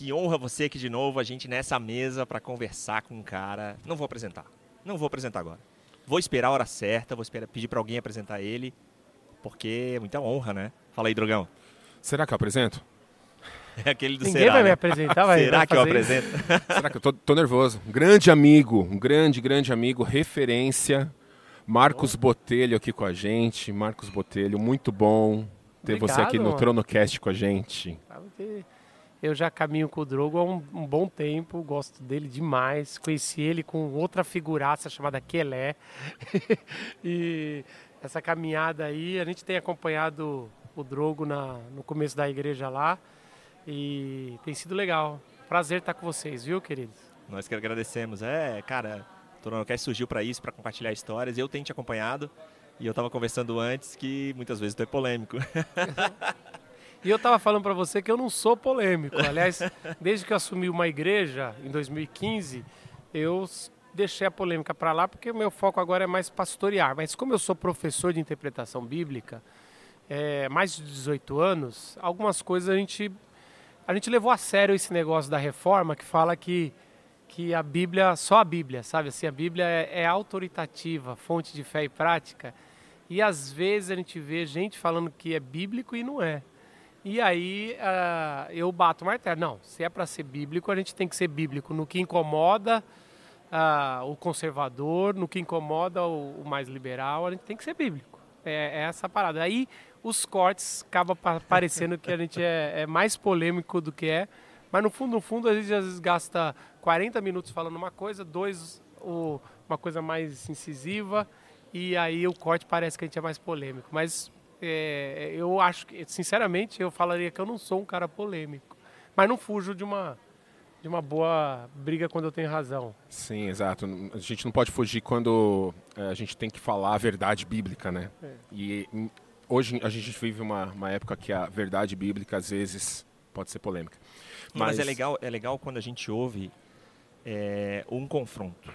que honra você aqui de novo, a gente nessa mesa para conversar com um cara. Não vou apresentar. Não vou apresentar agora. Vou esperar a hora certa, vou esperar, pedir para alguém apresentar ele, porque é muita honra, né? Fala aí, Drogão. Será que eu apresento? É aquele do Ninguém será, vai me né? apresentar, vai. Será vai que eu apresento? Será que eu tô, tô nervoso? Um grande amigo, um grande, grande amigo, referência. Marcos Botelho aqui com a gente. Marcos Botelho, muito bom ter você Obrigado, aqui no mano. Tronocast com a gente. Sabe que Eu já caminho com o Drogo há um, um bom tempo, gosto dele demais. Conheci ele com outra figuraça chamada Kelé. e essa caminhada aí, a gente tem acompanhado o Drogo na, no começo da igreja lá. E tem sido legal. Prazer estar com vocês, viu, queridos? Nós que agradecemos. É, cara, o Toronocast surgiu para isso, para compartilhar histórias. Eu tenho te acompanhado e eu tava conversando antes que muitas vezes tu é polêmico. E eu tava falando pra você que eu não sou polêmico. Aliás, desde que eu assumi uma igreja em 2015, eu deixei a polêmica pra lá porque o meu foco agora é mais pastorear. Mas como eu sou professor de interpretação bíblica, é, mais de 18 anos, algumas coisas a gente a gente levou a sério esse negócio da reforma que fala que que a Bíblia, só a Bíblia, sabe? Assim, a Bíblia é, é autoritativa, fonte de fé e prática. E às vezes a gente vê gente falando que é bíblico e não é. E aí ah, eu bato o martelo. Não, se é para ser bíblico, a gente tem que ser bíblico no que incomoda ah, o conservador, no que incomoda o, o mais liberal, a gente tem que ser bíblico. É, é essa parada. Aí os cortes acabam pa- parecendo que a gente é, é mais polêmico do que é. Mas no fundo, no fundo, a gente às vezes gasta 40 minutos falando uma coisa, dois o- uma coisa mais incisiva, e aí o corte parece que a gente é mais polêmico. Mas é, eu acho que, sinceramente, eu falaria que eu não sou um cara polêmico. Mas não fujo de uma, de uma boa briga quando eu tenho razão. Sim, exato. A gente não pode fugir quando eh, a gente tem que falar a verdade bíblica, né? É. E hum, hoje a gente vive uma, uma época que a verdade bíblica às vezes pode ser polêmica. Mas, é legal, é legal quando a gente ouve é, um confronto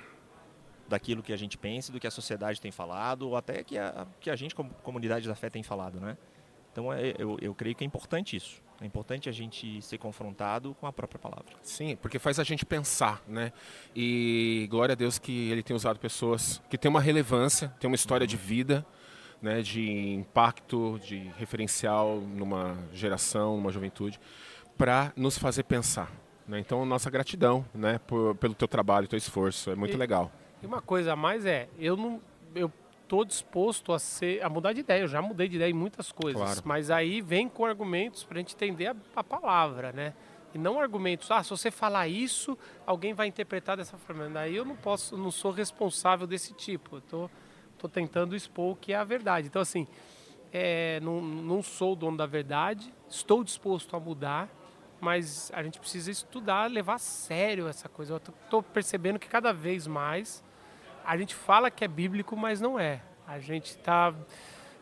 daquilo que a gente pensa, do que a sociedade tem falado, ou até que a, que a gente, como comunidade da fé, tem falado, né? Então é, eu, eu creio que é importante isso. É importante a gente ser confrontado com a própria palavra. Sim, porque faz a gente pensar, né? E glória a Deus que ele tem usado pessoas que têm uma relevância, têm uma história de vida, né? De impacto, de referencial numa geração, numa juventude, para nos fazer pensar. Né? Então, nossa gratidão, né? Por, pelo teu trabalho, teu esforço, é muito E- legal. E uma coisa a mais é, eu não. Eu tô disposto a ser. a mudar de ideia. Eu já mudei de ideia em muitas coisas. Claro. Mas aí vem com argumentos pra gente entender a, a palavra, né? E não argumentos, ah, se você falar isso, alguém vai interpretar dessa forma. Daí eu não posso, não sou responsável desse tipo. Eu tô, tô tentando expor o que é a verdade. Então, assim, é, não, não sou o dono da verdade, estou disposto a mudar, mas a gente precisa estudar, levar a sério essa coisa. Eu tô, tô percebendo que cada vez mais a gente fala que é bíblico, mas não é. A gente está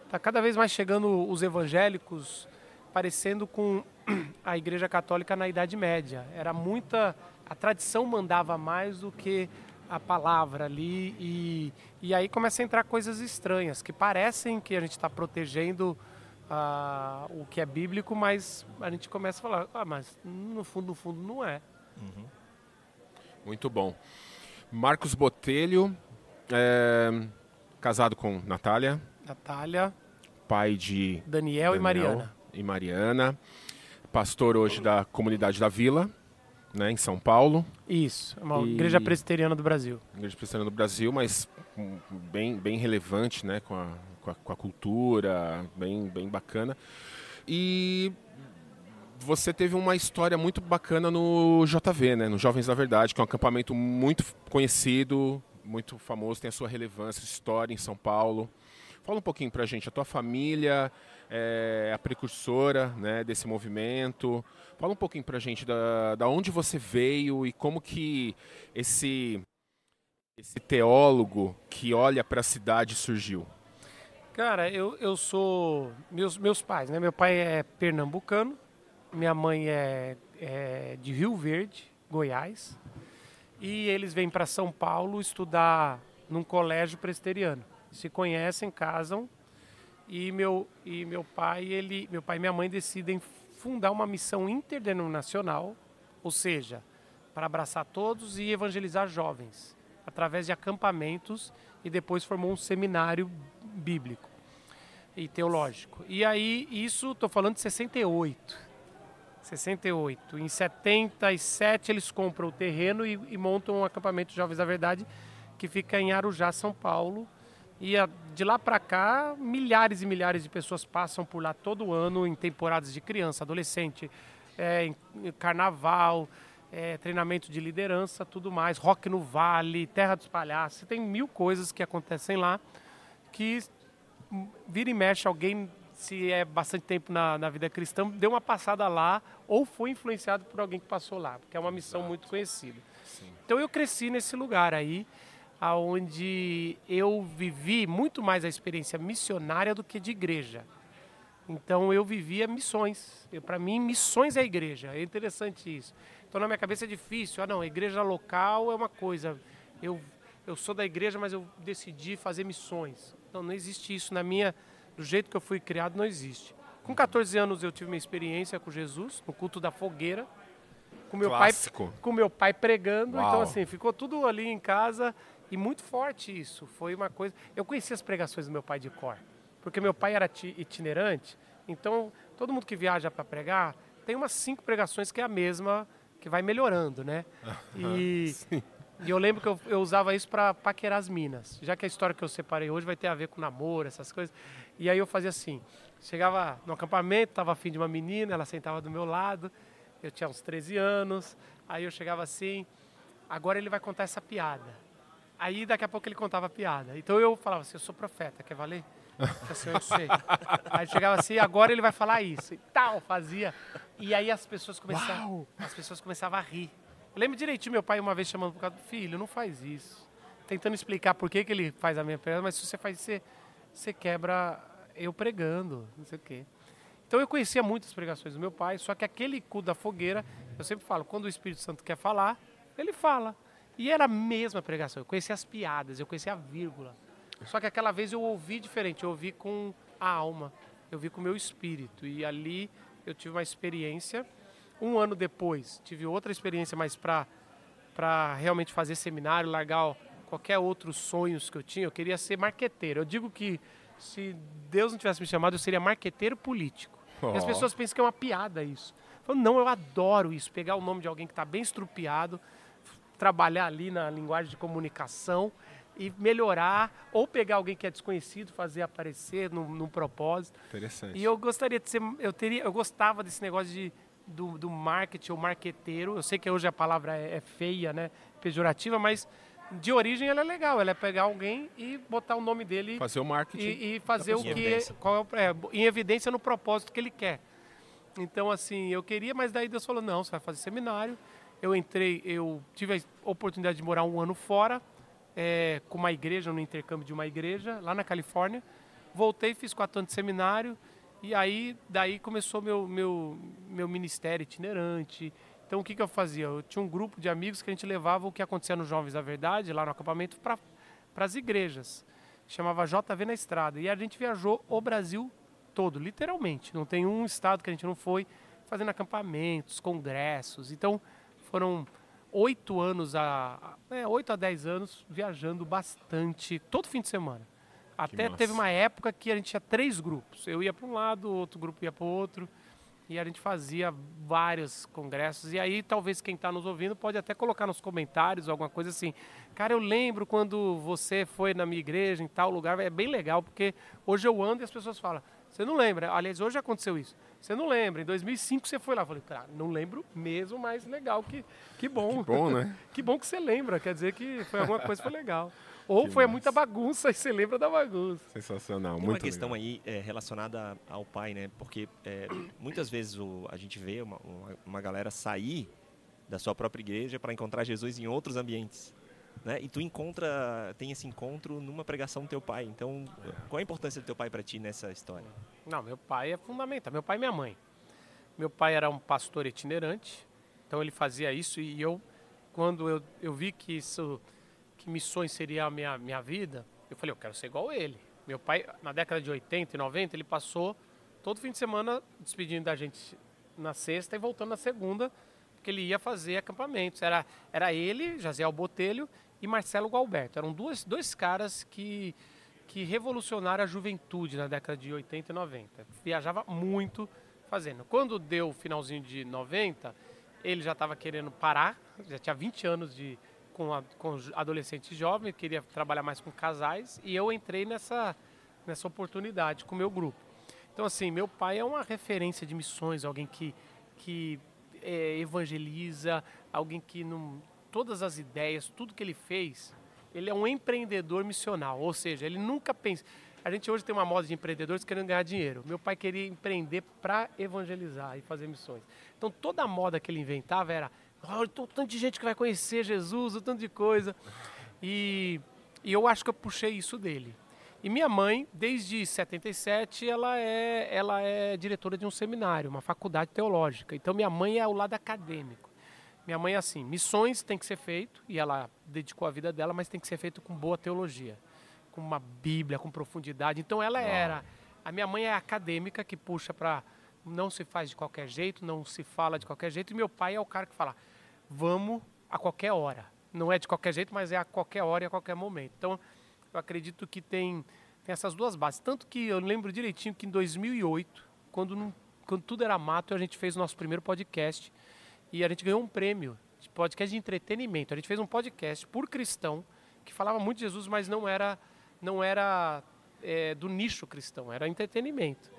tá cada vez mais chegando os evangélicos parecendo com a Igreja Católica na Idade Média. Era muita a tradição mandava mais do que a palavra ali e, e aí começa a entrar coisas estranhas que parecem que a gente está protegendo ah, o que é bíblico, mas a gente começa a falar, ah, mas no fundo, no fundo não é. Muito bom. Marcos Botelho, é, casado com Natália, Natália, pai de Daniel, e Daniel Mariana. E Mariana, pastor hoje da comunidade da Vila, né, em São Paulo, Isso, é uma E- igreja presbiteriana do Brasil. igreja presbiteriana do Brasil, mas bem, bem relevante, né, com a, com a, com a cultura, bem, bem bacana. E você teve uma história muito bacana no JV, né, no Jovens da Verdade, que é um acampamento muito conhecido, muito famoso, tem a sua relevância, história em São Paulo. Fala um pouquinho pra gente, a tua família é a precursora né, desse movimento. Fala um pouquinho pra gente da, da onde você veio e como que esse, esse teólogo que olha para a cidade surgiu. Cara, eu, eu sou. Meus, meus pais, né? Meu pai é pernambucano, minha mãe é, é de Rio Verde, Goiás. E eles vêm para São Paulo estudar num colégio presbiteriano. Se conhecem, casam. E meu, e meu pai, ele, meu pai e minha mãe decidem fundar uma missão interdenominacional ou seja, para abraçar todos e evangelizar jovens, através de acampamentos e depois formou um seminário bíblico e teológico. E aí, isso, estou falando de 68. 68. Em 77 eles compram o terreno e, e montam um acampamento Jovens da Verdade que fica em Arujá, São Paulo. E a, de lá para cá, milhares e milhares de pessoas passam por lá todo ano em temporadas de criança, adolescente, é, em, em carnaval, é, treinamento de liderança, tudo mais, rock no vale, terra dos palhaços, tem mil coisas que acontecem lá que vira e mexe alguém se é bastante tempo na, na vida cristã, deu uma passada lá ou foi influenciado por alguém que passou lá, porque é uma missão Exato. muito conhecida. Sim. Então eu cresci nesse lugar aí, aonde eu vivi muito mais a experiência missionária do que de igreja. Então eu vivia missões. Para mim, missões é igreja. É interessante isso. Então na minha cabeça é difícil. Ah, não, igreja local é uma coisa. Eu, eu sou da igreja, mas eu decidi fazer missões. Não, não existe isso na minha do jeito que eu fui criado, não existe. Com 14 anos eu tive uma experiência com Jesus, no culto da fogueira, com meu Clássico. pai, com meu pai pregando. Então, Uau. Então assim, ficou tudo ali em casa e muito forte isso. Foi uma coisa. Eu conheci as pregações do meu pai de cor, porque meu pai era itinerante. Então todo mundo que viaja para pregar tem umas cinco pregações que é a mesma, que vai melhorando, né? E E eu lembro que eu, eu usava isso para paquerar as minas. Já que a história que eu separei hoje vai ter a ver com namoro, essas coisas. E aí eu fazia assim: chegava no acampamento, estava afim de uma menina, ela sentava do meu lado, eu tinha uns 13 anos. Aí eu chegava assim: agora ele vai contar essa piada. Aí daqui a pouco ele contava a piada. Então eu falava assim: eu sou profeta, quer valer? Assim, eu sei. Aí chegava assim, agora ele vai falar isso. E tal, fazia. E aí as pessoas começavam, as pessoas começavam a rir. Eu lembro direitinho meu pai uma vez chamando por causa do filho, não faz isso. Tentando explicar por que, que ele faz a minha pergunta, mas se você faz isso, você, você quebra eu pregando, não sei o quê. Então eu conhecia muitas pregações do meu pai, só que aquele cu da fogueira, eu sempre falo, quando o Espírito Santo quer falar, ele fala. E era a mesma pregação, eu conhecia as piadas, eu conhecia a vírgula. Só que aquela vez eu ouvi diferente, eu ouvi com a alma, eu ouvi com o meu espírito. E ali eu tive uma experiência um ano depois, tive outra experiência mais para realmente fazer seminário, largar qualquer outros sonhos que eu tinha. Eu queria ser marqueteiro. Eu digo que se Deus não tivesse me chamado, eu seria marqueteiro político. Oh. E as pessoas pensam que é uma piada isso. Eu falo, não, eu adoro isso. Pegar o nome de alguém que está bem estrupiado, trabalhar ali na linguagem de comunicação e melhorar, ou pegar alguém que é desconhecido, fazer aparecer num, num propósito. Interessante. E eu gostaria de ser, eu teria, eu gostava desse negócio de do, do marketing ou marqueteiro. Eu sei que hoje a palavra é, é feia, né? Pejorativa, mas de origem ela é legal. Ela é pegar alguém e botar o nome dele. Fazer o marketing. E, e fazer o que. Qual é, é, em evidência no propósito que ele quer. Então, assim, eu queria, mas daí Deus falou: não, você vai fazer seminário. Eu entrei, eu tive a oportunidade de morar um ano fora, é, com uma igreja, no intercâmbio de uma igreja, lá na Califórnia. Voltei, fiz quatro anos de seminário e aí, daí começou meu, meu, meu ministério itinerante. Então, o que, que eu fazia? Eu tinha um grupo de amigos que a gente levava o que acontecia nos Jovens da Verdade, lá no acampamento, para as igrejas. Chamava JV na Estrada. E a gente viajou o Brasil todo, literalmente. Não tem um estado que a gente não foi fazendo acampamentos, congressos. Então, foram oito anos a é, oito a dez anos viajando bastante todo fim de semana até teve uma época que a gente tinha três grupos. Eu ia para um lado, outro grupo ia para o outro. E a gente fazia vários congressos. E aí, talvez quem está nos ouvindo pode até colocar nos comentários alguma coisa assim. Cara, eu lembro quando você foi na minha igreja, em tal lugar. É bem legal, porque hoje eu ando e as pessoas falam: Você não lembra? Aliás, hoje aconteceu isso. Você não lembra? Em 2005 você foi lá. Eu falei: Cara, não lembro mesmo, mas legal. Que, que bom. Que bom, né? que bom que você lembra. Quer dizer que foi alguma coisa que foi legal. Ou que foi massa. muita bagunça e você lembra da bagunça. Sensacional, Tem muito uma questão legal. aí é, relacionada ao pai, né? Porque é, muitas vezes o, a gente vê uma, uma, uma galera sair da sua própria igreja para encontrar Jesus em outros ambientes. Né? E tu encontra, tem esse encontro numa pregação do teu pai. Então, qual a importância do teu pai para ti nessa história? Não, meu pai é fundamental. Meu pai e minha mãe. Meu pai era um pastor itinerante, então ele fazia isso e eu, quando eu, eu vi que isso que missões seria a minha, minha vida, eu falei, eu quero ser igual ele. Meu pai, na década de 80 e 90, ele passou todo fim de semana despedindo da gente na sexta e voltando na segunda, porque ele ia fazer acampamentos. Era, era ele, Jaziel Botelho e Marcelo Gualberto. Eram duas, dois caras que, que revolucionaram a juventude na década de 80 e 90. Viajava muito fazendo. Quando deu o finalzinho de 90, ele já estava querendo parar, já tinha 20 anos de com, a, com adolescentes jovens, queria trabalhar mais com casais, e eu entrei nessa, nessa oportunidade com o meu grupo. Então, assim, meu pai é uma referência de missões, alguém que, que é, evangeliza, alguém que não, todas as ideias, tudo que ele fez, ele é um empreendedor missional, ou seja, ele nunca pensa. A gente hoje tem uma moda de empreendedores querendo ganhar dinheiro. Meu pai queria empreender para evangelizar e fazer missões. Então toda a moda que ele inventava era Olha, o tanto de gente que vai conhecer Jesus, o tanto de coisa. E, e eu acho que eu puxei isso dele. E minha mãe, desde 77, ela é, ela é diretora de um seminário, uma faculdade teológica. Então minha mãe é o lado acadêmico. Minha mãe é assim, missões tem que ser feito, e ela dedicou a vida dela, mas tem que ser feito com boa teologia, com uma Bíblia, com profundidade. Então ela era, a minha mãe é acadêmica que puxa para não se faz de qualquer jeito, não se fala de qualquer jeito, e meu pai é o cara que fala, vamos a qualquer hora. Não é de qualquer jeito, mas é a qualquer hora e a qualquer momento. Então, eu acredito que tem, tem essas duas bases. Tanto que eu lembro direitinho que em 2008, quando, não, quando tudo era mato, a gente fez o nosso primeiro podcast e a gente ganhou um prêmio de podcast de entretenimento. A gente fez um podcast por cristão que falava muito de Jesus, mas não era, não era é, do nicho cristão, era entretenimento.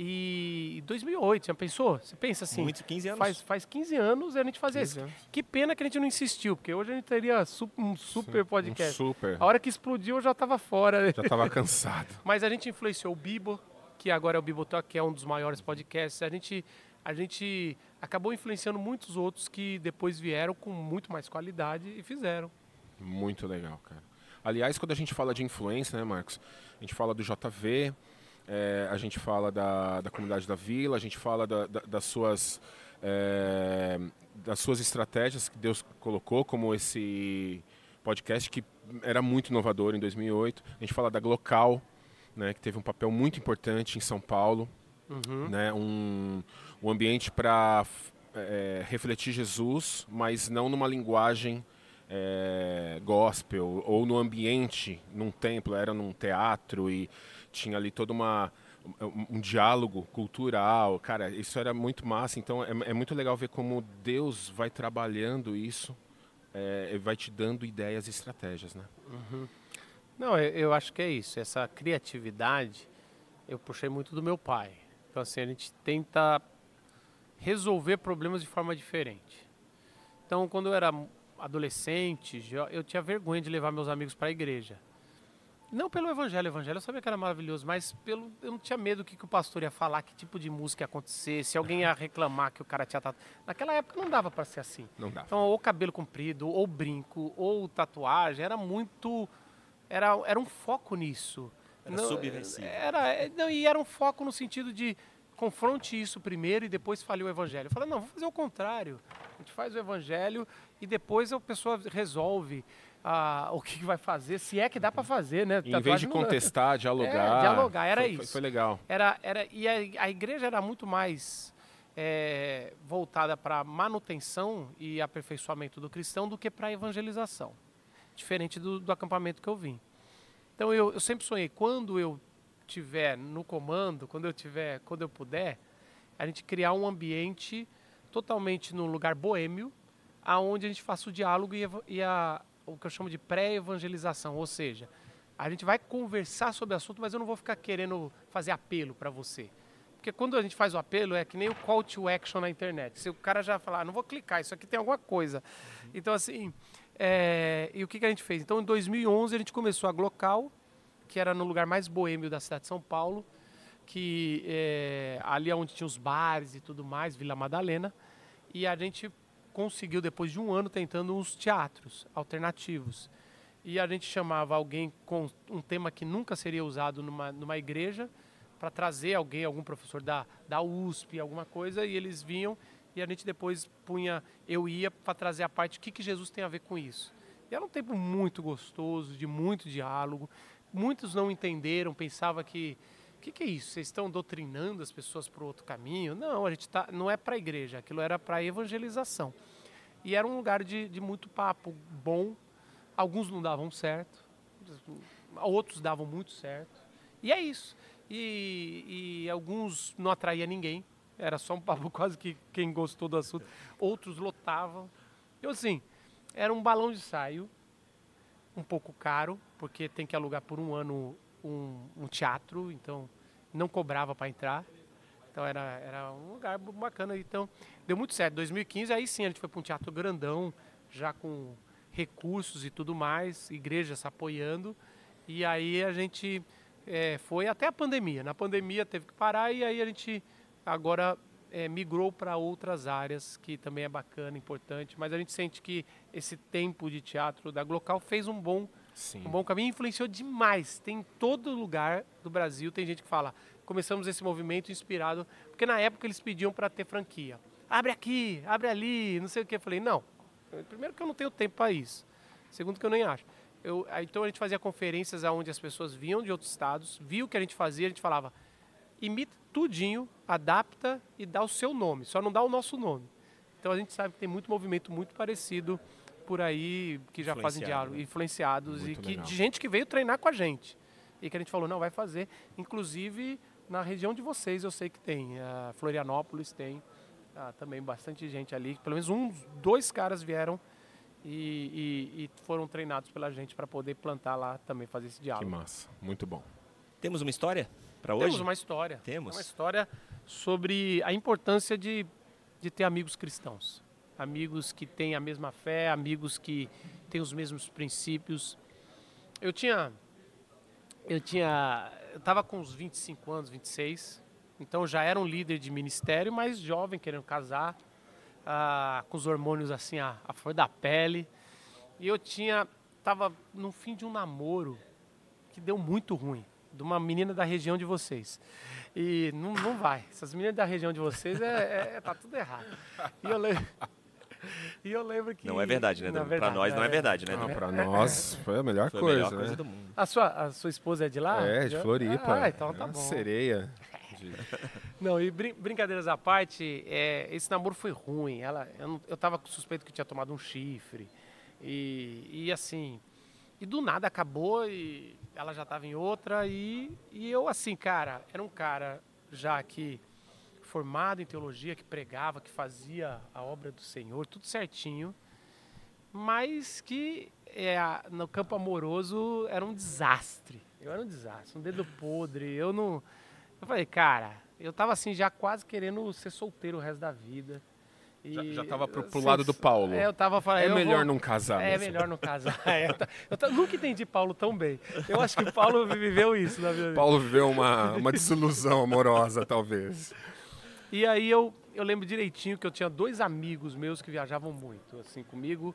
E 2008, já pensou? Você pensa assim. Muito, 15 anos. Faz, faz 15 anos a gente fazia isso. Que pena que a gente não insistiu, porque hoje a gente teria um super podcast. Um super. A hora que explodiu eu já estava fora. Já estava cansado. Mas a gente influenciou o Bibo, que agora é o Bibotalk, que é um dos maiores podcasts. A gente, a gente acabou influenciando muitos outros que depois vieram com muito mais qualidade e fizeram. Muito legal, cara. Aliás, quando a gente fala de influência, né, Marcos? A gente fala do JV, é, a gente fala da, da comunidade da vila, a gente fala da, da, das, suas, é, das suas estratégias que Deus colocou, como esse podcast que era muito inovador em 2008. A gente fala da Glocal, né, que teve um papel muito importante em São Paulo. Uhum. Né, um, um ambiente para é, refletir Jesus, mas não numa linguagem é, gospel ou no ambiente, num templo, era num teatro e tinha ali toda uma um, diálogo cultural, cara, isso era muito massa. Então é, é muito legal ver como Deus vai trabalhando isso, é, vai te dando ideias e estratégias, né? Uhum. Não, eu, eu acho que é isso. Essa criatividade eu puxei muito do meu pai. Então assim a gente tenta resolver problemas de forma diferente. Então quando eu era adolescente, eu tinha vergonha de levar meus amigos para a igreja. Não pelo evangelho, o evangelho eu sabia que era maravilhoso, mas pelo eu não tinha medo do que, que o pastor ia falar, que tipo de música ia acontecer, se alguém ia reclamar que o cara tinha tatuagem. Naquela época não dava para ser assim. Não dava. Então, ou cabelo comprido, ou brinco, ou tatuagem, era muito era, era um foco nisso. Era não, subversivo. Era, não, e era um foco no sentido de confronte isso primeiro e depois fale o evangelho. Eu falei, não, vou fazer o contrário. A gente faz o evangelho e depois a pessoa resolve ah, o que vai fazer, se é que dá para fazer, né? em vez de contestar, dialogar. É, dialogar, era foi, isso. Foi, foi, legal. Era, era, e a, a igreja era muito mais é, voltada para manutenção e aperfeiçoamento do cristão do que para evangelização. Diferente do, do, acampamento que eu vim. Então eu, eu sempre sonhei, quando eu tiver no comando, quando eu tiver, quando eu puder, a gente criar um ambiente totalmente num lugar boêmio, aonde a gente faça o diálogo e, e a, o que eu chamo de pré-evangelização, ou seja, a gente vai conversar sobre o assunto, mas eu não vou ficar querendo fazer apelo para você. Porque quando a gente faz o apelo, é que nem o call to action na internet. Se o cara já falar, ah, não vou clicar, isso aqui tem alguma coisa. Uhum. Então, assim, é, e o que, que a gente fez? Então, em 2011, a gente começou a Glocal, que era no lugar mais boêmio da cidade de São Paulo, que é, ali é onde tinha os bares e tudo mais, Vila Madalena, e a gente conseguiu, depois de um ano, tentando uns teatros alternativos. E a gente chamava alguém com um tema que nunca seria usado numa, numa igreja, para trazer alguém, algum professor da, da USP, alguma coisa, e eles vinham e a gente depois punha, eu ia para trazer a parte, o que, que Jesus tem a ver com isso. E era um tempo muito gostoso, de muito diálogo. Muitos não entenderam, pensava que o que, que, é isso? Vocês estão doutrinando as pessoas para o outro caminho? Não, a gente tá, não é para a igreja, aquilo era para evangelização. E era um lugar de, de muito papo bom. Alguns não davam certo, outros davam muito certo. E é isso. E, e alguns não atraía ninguém. Era só um papo quase que quem gostou do assunto. Outros lotavam. Eu assim, era um balão de saio, um pouco caro, porque tem que alugar por um ano um, um teatro, então não cobrava para entrar. Então era, era um lugar bacana. Então deu muito certo. 2015, aí sim, a gente foi para um teatro grandão, já com recursos e tudo mais, igrejas apoiando. E aí a gente é, foi até a pandemia. Na pandemia teve que parar e aí a gente agora é, migrou para outras áreas, que também é bacana, importante. Mas a gente sente que esse tempo de teatro da Glocal fez um bom, Sim. um bom caminho, influenciou demais. Tem em todo lugar do Brasil, tem gente que fala, começamos esse movimento inspirado, porque na época eles pediam para ter franquia. Abre aqui, abre ali, não sei o que. Eu falei, não. Primeiro que eu não tenho tempo para isso. Segundo que eu nem acho. Eu, então a gente fazia conferências onde as pessoas vinham de outros estados, viam o que a gente fazia, a gente falava, imita tudinho, adapta e dá o seu nome, só não dá o nosso nome. Então a gente sabe que tem muito movimento muito parecido por aí que já fazem diálogo, né? influenciados muito e que, de gente que veio treinar com a gente. E que a gente falou, não, vai fazer. Inclusive na região de vocês eu sei que tem. A Florianópolis tem ah, também bastante gente ali. Pelo menos uns, dois caras vieram e, e, e foram treinados pela gente para poder plantar lá também, fazer esse diálogo. Que massa, muito bom. Temos uma história? para hoje? Temos uma história. Temos. Uma história sobre a importância de, de ter amigos cristãos. Amigos que têm a mesma fé, amigos que têm os mesmos princípios. Eu tinha. Eu tinha. Eu estava com uns 25 anos, 26. Então já era um líder de ministério, mas jovem, querendo casar, ah, com os hormônios assim, a, a flor da pele. E eu tinha. Estava no fim de um namoro que deu muito ruim de uma menina da região de vocês. E não, não vai. Essas meninas da região de vocês, é, é tá tudo errado. E eu lembro... E eu lembro que. Não é verdade, né? Para nós não é, é verdade, né? Não, para nós foi a melhor foi coisa. A melhor coisa né? do mundo. A sua, a sua esposa é de lá? É, de Floripa. Ah, então tá bom. Sereia. Não, e brin brincadeiras à parte, é, esse namoro foi ruim. Ela, eu, não, eu tava suspeito que tinha tomado um chifre. E, e assim, e do nada acabou e ela já estava em outra. E, e eu, assim, cara, era um cara já que formado em teologia, que pregava, que fazia a obra do Senhor, tudo certinho, mas que é, no campo amoroso era um desastre. Eu era um desastre, um dedo podre. Eu não. Eu falei, cara, eu tava assim já quase querendo ser solteiro o resto da vida. E, já, estava pro, pro lado do Paulo. É, eu tava falando. É melhor vou, não casar. É melhor não casar. é, eu, eu, nunca entendi Paulo tão bem. Eu acho que Paulo viveu isso na vida. Paulo viveu uma, uma desilusão amorosa, talvez. E aí eu, eu lembro direitinho que eu tinha dois amigos meus que viajavam muito, assim, comigo.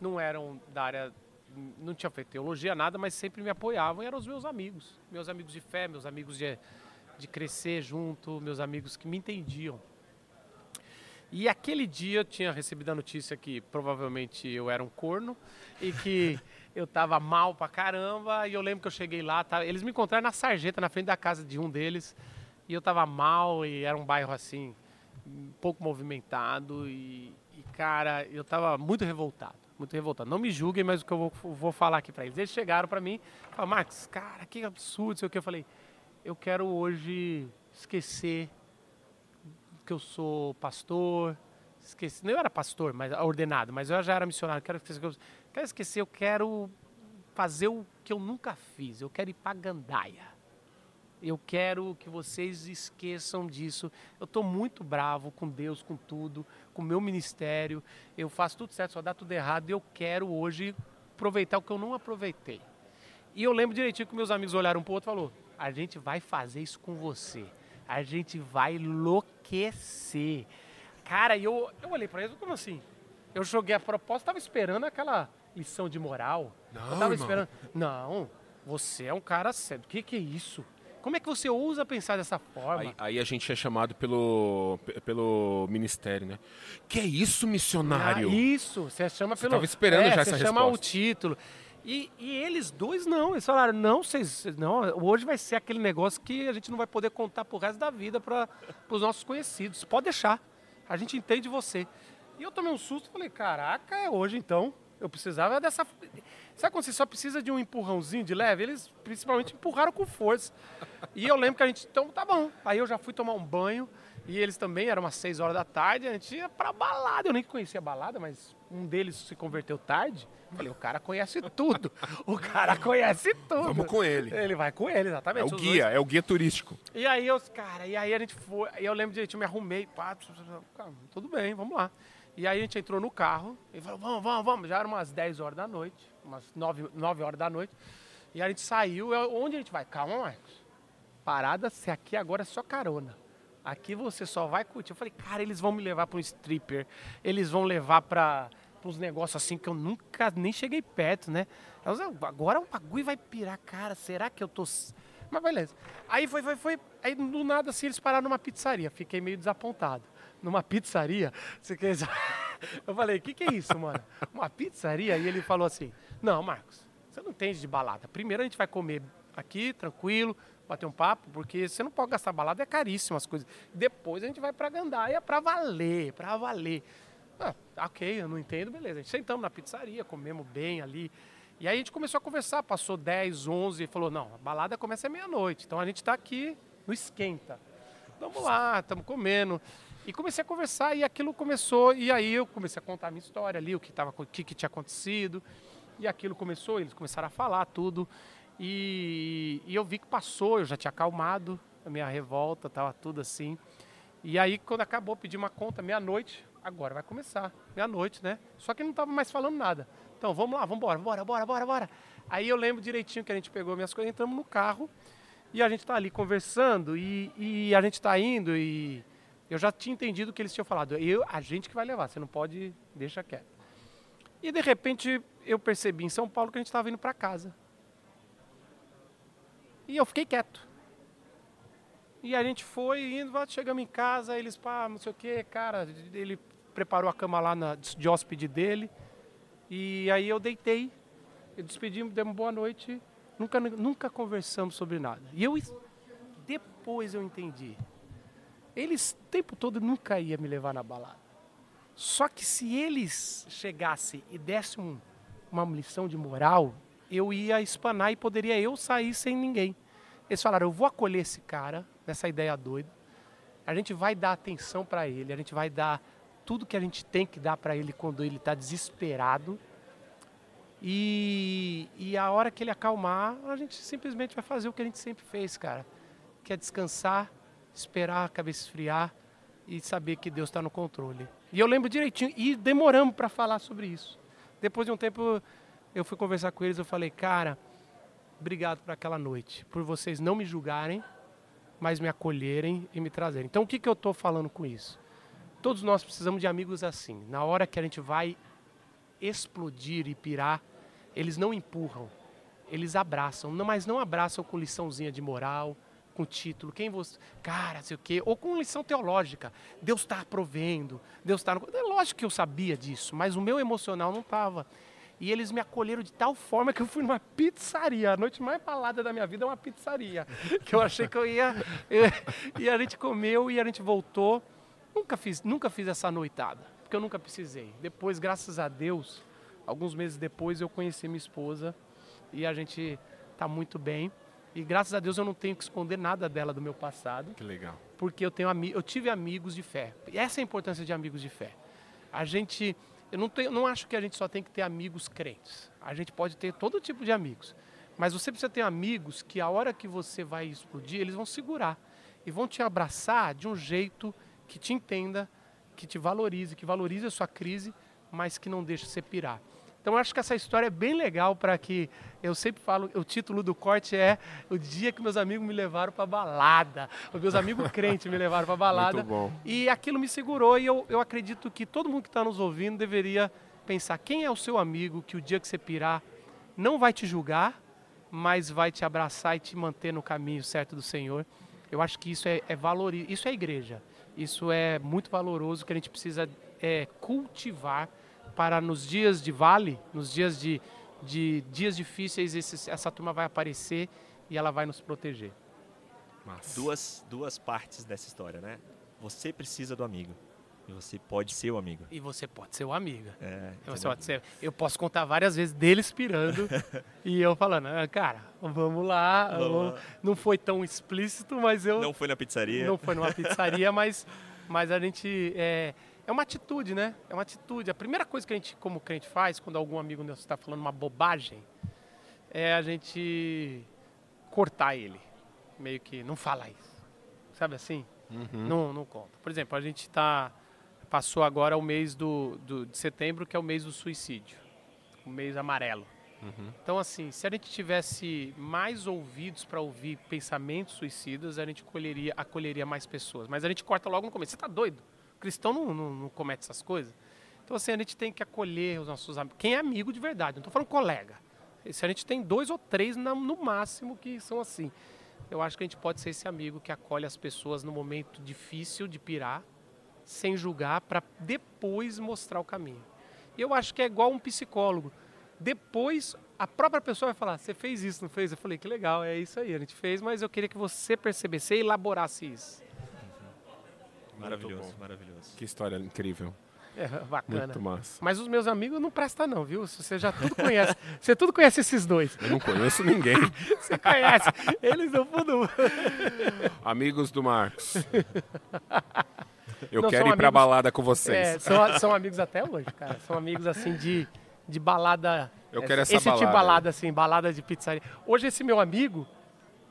Não eram da área, não tinha feito teologia, nada, mas sempre me apoiavam e eram os meus amigos. Meus amigos de fé, meus amigos de, de crescer junto, meus amigos que me entendiam. E aquele dia eu tinha recebido a notícia que provavelmente eu era um corno e que eu tava mal pra caramba. E eu lembro que eu cheguei lá, tá, eles me encontraram na sarjeta, na frente da casa de um deles. E eu tava mal e era um bairro assim, pouco movimentado. E, e cara, eu tava muito revoltado, muito revoltado. Não me julguem, mas o que eu vou, vou falar aqui pra eles. Eles chegaram pra mim falaram, Marcos, cara, que absurdo, sei o que. Eu falei, eu quero hoje esquecer que eu sou pastor. Esqueci, não eu era pastor, mas ordenado, mas eu já era missionário. Quero esquecer, eu quero esquecer, eu quero fazer o que eu nunca fiz. Eu quero ir para Gandaia. Eu quero que vocês esqueçam disso. Eu estou muito bravo com Deus, com tudo, com o meu ministério. Eu faço tudo certo, só dá tudo errado. E eu quero hoje aproveitar o que eu não aproveitei. E eu lembro direitinho que meus amigos olharam um para o outro e falou: a gente vai fazer isso com você a gente vai enlouquecer. Cara, e eu, eu olhei para eles, como assim? Eu joguei a proposta, tava esperando aquela lição de moral. Não, eu tava irmão. esperando. Não, você é um cara sério. O que, que é isso? Como é que você ousa pensar dessa forma? Aí, aí, a gente é chamado pelo, pelo ministério, né? Que é isso, missionário? Ah, isso, você chama você pelo. Tava esperando é, já essa você resposta. chama o título. E, e eles dois não, eles falaram, não, vocês, não, hoje vai ser aquele negócio que a gente não vai poder contar pro resto da vida para os nossos conhecidos. Pode deixar, a gente entende você. E eu tomei um susto, falei, caraca, é hoje então. Eu precisava dessa. Sabe quando você só precisa de um empurrãozinho de leve? Eles principalmente empurraram com força. E eu lembro que a gente, então tá bom. Aí eu já fui tomar um banho. E eles também, eram umas 6 horas da tarde, a gente ia pra balada. Eu nem conhecia a balada, mas um deles se converteu tarde. Falei, o cara conhece tudo. O cara conhece tudo. Vamos com ele. Ele vai com ele, exatamente. É o Os guia, dois- é o guia turístico. E aí, eu, cara, e aí a gente foi. E eu lembro direitinho, eu me arrumei, pá, tudo bem, vamos lá. E aí a gente entrou no carro e falou, vamos, vamos, vamos. Já eram umas 10 horas da noite, umas 9, 9 horas da noite. E a gente saiu, eu- onde a gente vai? Calma, Marcos. Parada, se aqui agora é só carona. Aqui você só vai curtir. Eu falei, cara, eles vão me levar para um stripper, eles vão levar para uns negócios assim que eu nunca nem cheguei perto, né? Eu agora o bagulho vai pirar, cara. Será que eu tô. Mas beleza. Aí foi, foi, foi. Aí do nada assim eles pararam numa pizzaria. Fiquei meio desapontado. Numa pizzaria, você quer Eu falei, o que, que é isso, mano? Uma pizzaria? E ele falou assim: Não, Marcos, você não entende de balada. Primeiro a gente vai comer aqui, tranquilo, bater um papo, porque você não pode gastar balada, é caríssimo as coisas. Depois a gente vai pra Gandaia pra valer, pra valer. Ah, ok, eu não entendo, beleza. A gente sentamos na pizzaria, comemos bem ali. E aí a gente começou a conversar, passou 10, 11, e falou, não, a balada começa à meia-noite, então a gente tá aqui no esquenta. Vamos lá, estamos comendo. E comecei a conversar e aquilo começou, e aí eu comecei a contar a minha história ali, o que, tava, o que, que tinha acontecido. E aquilo começou, eles começaram a falar tudo. E, e eu vi que passou, eu já tinha acalmado a minha revolta, tava tudo assim. E aí, quando acabou, pedi uma conta, meia-noite, agora vai começar, meia-noite, né? Só que não tava mais falando nada. Então, vamos lá, vamos embora, bora, bora, bora, bora. Aí eu lembro direitinho que a gente pegou minhas coisas, entramos no carro e a gente tá ali conversando e, e a gente tá indo e eu já tinha entendido o que eles tinham falado. Eu, a gente que vai levar, você não pode, deixa quieto. E de repente eu percebi em São Paulo que a gente estava indo para casa. E eu fiquei quieto. E a gente foi indo, chegamos em casa, eles, pá, não sei o que, cara, ele preparou a cama lá na, de hóspede dele. E aí eu deitei, eu despedi, demos boa noite, nunca, nunca conversamos sobre nada. E eu, depois eu entendi. Eles o tempo todo nunca ia me levar na balada. Só que se eles chegassem e dessem um, uma lição de moral, eu ia espanar e poderia eu sair sem ninguém. Eles falaram: eu vou acolher esse cara nessa ideia doida. A gente vai dar atenção para ele, a gente vai dar tudo que a gente tem que dar para ele quando ele está desesperado. E, e a hora que ele acalmar, a gente simplesmente vai fazer o que a gente sempre fez, cara, que é descansar, esperar a cabeça esfriar e saber que Deus está no controle. E eu lembro direitinho, e demoramos para falar sobre isso. Depois de um tempo, eu fui conversar com eles, eu falei, cara, obrigado por aquela noite, por vocês não me julgarem, mas me acolherem e me trazerem. Então, o que, que eu estou falando com isso? Todos nós precisamos de amigos assim. Na hora que a gente vai explodir e pirar, eles não empurram, eles abraçam, mas não abraçam com liçãozinha de moral, com título, quem você. Cara, sei o quê, ou com lição teológica. Deus está provendo, Deus está. É lógico que eu sabia disso, mas o meu emocional não estava. E eles me acolheram de tal forma que eu fui numa pizzaria. A noite mais balada da minha vida é uma pizzaria. Que eu achei que eu ia. e a gente comeu e a gente voltou. Nunca fiz, nunca fiz essa noitada, porque eu nunca precisei. Depois, graças a Deus, alguns meses depois, eu conheci minha esposa e a gente está muito bem. E graças a Deus eu não tenho que esconder nada dela do meu passado Que legal. porque eu tenho eu tive amigos de fé. E essa é a importância de amigos de fé. A gente eu não, tenho, não acho que a gente só tem que ter amigos crentes. A gente pode ter todo tipo de amigos. Mas você precisa ter amigos que a hora que você vai explodir, eles vão segurar e vão te abraçar de um jeito que te entenda, que te valorize, que valorize a sua crise, mas que não deixe você pirar. Então eu acho que essa história é bem legal para que eu sempre falo, o título do corte é o dia que meus amigos me levaram para balada, os meus amigos crentes me levaram para balada. E aquilo me segurou e eu, eu acredito que todo mundo que está nos ouvindo deveria pensar quem é o seu amigo que o dia que você pirar não vai te julgar, mas vai te abraçar e te manter no caminho certo do Senhor. Eu acho que isso é, é valor, isso é igreja. Isso é muito valoroso que a gente precisa é, cultivar para nos dias de vale, nos dias de de dias difíceis, esse, essa turma vai aparecer e ela vai nos proteger. Massa. Duas, duas partes dessa história, né? Você precisa do amigo. E você pode ser o amigo. E você pode ser o amigo. É, Você pode ser- eu posso contar várias vezes dele inspirando e eu falando, "Ah, cara, vamos lá. Vamos vamos- lá. Não foi tão explícito, mas eu. Não foi na pizzaria. Não foi numa pizzaria, mas, mas a gente. É, é uma atitude, né? É uma atitude. A primeira coisa que a gente, como crente, faz quando algum amigo nosso está falando uma bobagem é a gente cortar ele. Meio que não fala isso. Sabe assim? Uhum. Não, não conta. Por exemplo, a gente tá, passou agora o mês do, do- de setembro, que é o mês do suicídio. O mês amarelo. Uhum. Então, assim, se a gente tivesse mais ouvidos para ouvir pensamentos suicidas, a gente colheria, acolheria mais pessoas. Mas a gente corta logo no começo. Você tá doido? Cristão não, não, não comete essas coisas. Então, assim, a gente tem que acolher os nossos amigos. Quem é amigo de verdade, não estou falando colega. Se a gente tem dois ou três na- no máximo que são assim. Eu acho que a gente pode ser esse amigo que acolhe as pessoas no momento difícil de pirar, sem julgar, para depois mostrar o caminho. E eu acho que é igual um psicólogo. Depois, a própria pessoa vai falar: Você fez isso, não fez? Eu falei: Que legal, é isso aí, a gente fez, mas eu queria que você percebesse e elaborasse isso. Maravilhoso, maravilhoso. Que história incrível. É bacana. Muito massa. Mas os meus amigos não prestam, não, viu? Você já tudo conhece. Você tudo conhece esses dois. Eu não conheço ninguém. Você conhece. Eles no fundo. Amigos do Marcos. Eu Não, quero ir pra amigos- balada com É, vocês. são, são amigos até hoje, cara. São amigos assim de, de balada. Eu é, quero essa esse tipo de balada aí. balada, assim, balada de pizzaria. Hoje esse meu amigo,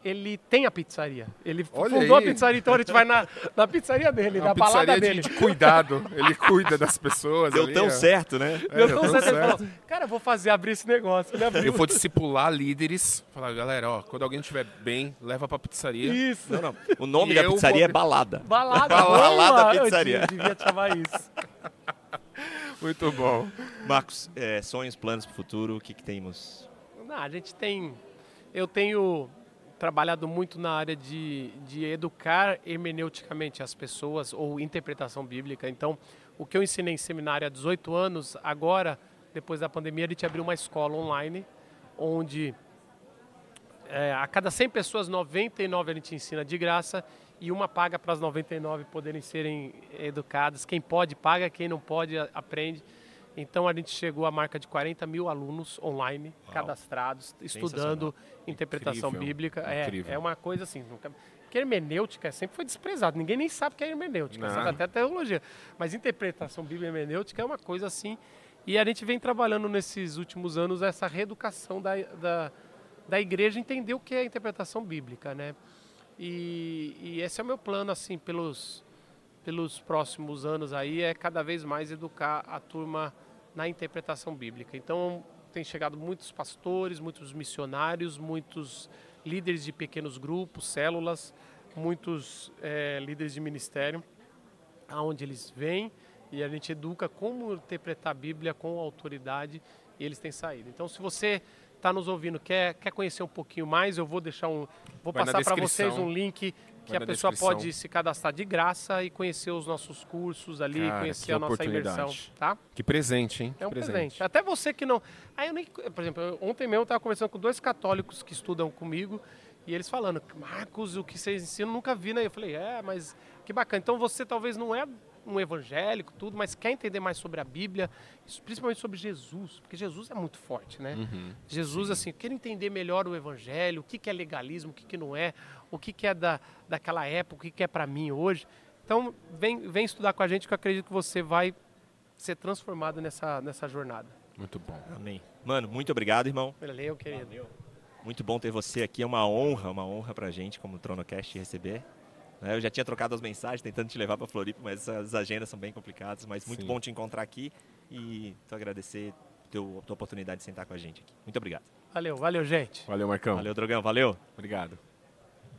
ele tem a pizzaria. Ele Olha fundou aí. a pizzaria, então a gente vai na, na pizzaria dele, Uma na balada pizzaria de, dele. de cuidado. Ele cuida das pessoas. Deu ali, tão ó. certo, né? É, Deu deu tão tão certo, ele certo. falou, cara, eu vou fazer, abrir esse negócio. Ele abriu. Eu vou discipular líderes. Falar, galera, ó, quando alguém estiver bem, leva pra pizzaria. Isso. Não, não. O nome E da pizzaria vou- é balada. Balada, Balada boa. Eu pizzaria. devia- devia chamar isso. Muito bom. Marcos, é, sonhos, planos pro futuro, o que, que temos? Não, a gente tem. Eu tenho trabalhado muito na área de, de educar hermeneuticamente as pessoas ou interpretação bíblica. Então, o que eu ensinei em seminário há 18 anos, agora, depois da pandemia, a gente abriu uma escola online onde é, a cada 100 pessoas, 99 a gente ensina de graça e uma paga para as 99 poderem serem educadas. Quem pode, paga, quem não pode, aprende. Então a gente chegou à marca de 40 mil alunos online, cadastrados, estudando interpretação Incrível, bíblica. É, incrível. é uma coisa assim. Nunca... Porque hermenêutica sempre foi desprezado. Ninguém nem sabe o que é hermenêutica, Não. sabe até teologia. Mas interpretação bíblica e hermenêutica é uma coisa assim. E a gente vem trabalhando nesses últimos anos essa reeducação da, da, da igreja entender o que é interpretação bíblica, né? E, e esse é o meu plano, assim, pelos, pelos próximos anos aí, é cada vez mais educar a turma na interpretação bíblica. Então, tem chegado muitos pastores, muitos missionários, muitos líderes de pequenos grupos, células, muitos eh, líderes de ministério, aonde eles vêm e a gente educa como interpretar a Bíblia com autoridade e eles têm saído. Então, se você está nos ouvindo, quer, quer conhecer um pouquinho mais, eu vou deixar um, vou Vai passar para vocês um link que a pessoa descrição. pode se cadastrar de graça e conhecer os nossos cursos ali, Cara, conhecer a nossa imersão, tá? Que presente, hein? É um Que presente. Até você que não. Aí eu nem. Por exemplo, ontem mesmo eu estava conversando com dois católicos que estudam comigo e eles falando, Marcos, o que vocês ensinam, nunca vi, né? Eu falei, é, mas que bacana. Então você talvez não é um evangélico, tudo, mas quer entender mais sobre a Bíblia, principalmente sobre Jesus, porque Jesus é muito forte, né? Uhum. Jesus, assim, quer entender melhor o evangelho, o que, que é legalismo, o que, que não é, o que, que é da, daquela época, o que, que é para mim hoje. Então, vem, vem estudar com a gente que eu acredito que você vai ser transformado nessa, nessa jornada. Muito bom. Amém. Mano, muito obrigado, irmão. Valeu, querido. Muito bom ter você aqui. É uma honra, uma honra pra gente, como Tronocast, te receber. Né, Eu já tinha trocado as mensagens tentando te levar pra Floripa, mas as agendas são bem complicadas. Mas muito Sim. bom te encontrar aqui e te agradecer teu, a tua oportunidade de sentar com a gente aqui. Muito obrigado. Valeu, valeu, gente. Valeu, Marcão. Valeu, Drogão. Valeu. Obrigado.